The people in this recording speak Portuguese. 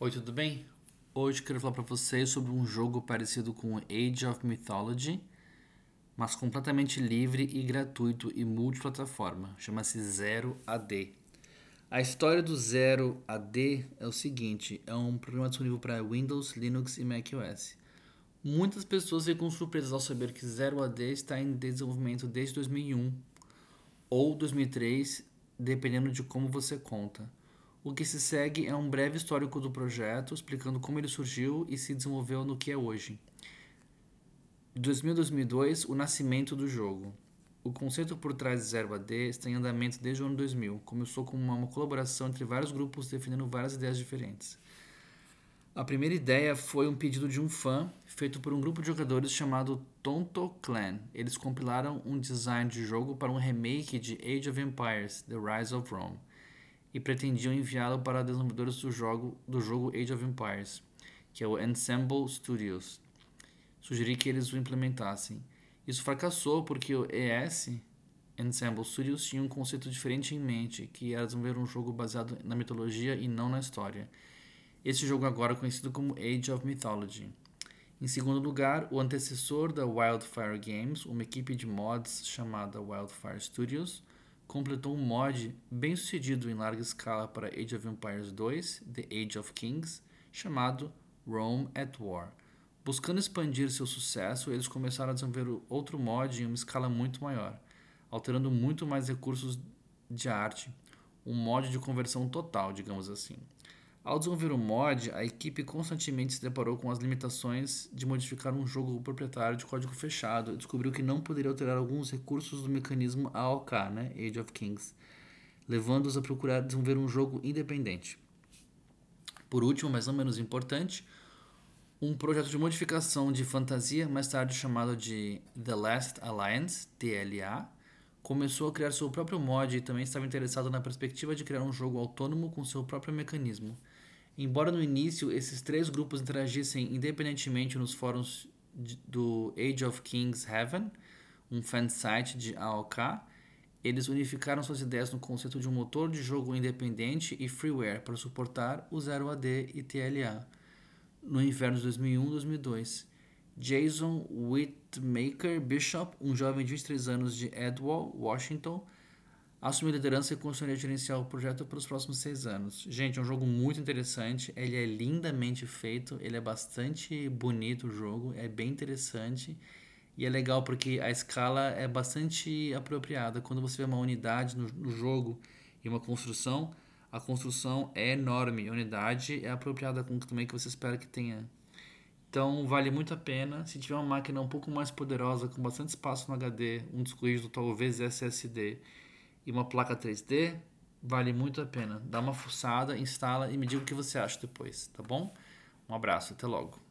Oi, tudo bem? Hoje quero falar para vocês sobre um jogo parecido com Age of Mythology, mas completamente livre e gratuito e multiplataforma. Chama-se Zero AD. A história do Zero AD é o seguinte: é um programa disponível para Windows, Linux e macOS. Muitas pessoas ficam surpresas ao saber que Zero AD está em desenvolvimento desde 2001 ou 2003, dependendo de como você conta. O que se segue é um breve histórico do projeto, explicando como ele surgiu e se desenvolveu no que é hoje. De 2000 a 2002, o nascimento do jogo. O conceito por trás de Zero AD está em andamento desde o ano 2000. Começou como uma colaboração entre vários grupos defendendo várias ideias diferentes. A primeira ideia foi um pedido de um fã feito por um grupo de jogadores chamado Tonto Clan. Eles compilaram um design de jogo para um remake de Age of Empires: The Rise of Rome e pretendiam enviá-lo para desenvolvedores do jogo, do jogo Age of Empires, que é o Ensemble Studios. Sugeri que eles o implementassem. Isso fracassou porque o ES, Ensemble Studios, tinha um conceito diferente em mente, que era desenvolver um jogo baseado na mitologia e não na história. Esse jogo agora é conhecido como Age of Mythology. Em segundo lugar, o antecessor da Wildfire Games, uma equipe de mods chamada Wildfire Studios, completou um mod bem sucedido em larga escala para Age of Empires 2, The Age of Kings, chamado Rome at War. Buscando expandir seu sucesso, eles começaram a desenvolver outro mod em uma escala muito maior, alterando muito mais recursos de arte, um mod de conversão total, digamos assim. Ao desenvolver o mod, a equipe constantemente se deparou com as limitações de modificar um jogo proprietário de código fechado e descobriu que não poderia alterar alguns recursos do mecanismo AOK, né, Age of Kings, levando-os a procurar desenvolver um jogo independente. Por último, mas não menos importante, um projeto de modificação de fantasia, mais tarde chamado de The Last Alliance, TLA, começou a criar seu próprio mod e também estava interessado na perspectiva de criar um jogo autônomo com seu próprio mecanismo. Embora no início esses três grupos interagissem independentemente nos fóruns do Age of Kings Heaven, um fansite de AOK, eles unificaram suas ideias no conceito de um motor de jogo independente e freeware para suportar o 0AD e TLA. No inverno de 2001 2002, Jason Whitmaker Bishop, um jovem de 23 anos de Edwall, Washington, assumiu a liderança e construiria gerenciar o projeto para os próximos seis anos. Gente, é um jogo muito interessante, ele é lindamente feito, ele é bastante bonito o jogo, é bem interessante e é legal porque a escala é bastante apropriada. Quando você vê uma unidade no, no jogo e uma construção, a construção é enorme, a unidade é apropriada com o também que você espera que tenha. Então vale muito a pena. Se tiver uma máquina um pouco mais poderosa, com bastante espaço no HD, um disco rígido, talvez SSD e uma placa 3D, vale muito a pena. Dá uma fuçada, instala e me diga o que você acha depois, tá bom? Um abraço, até logo.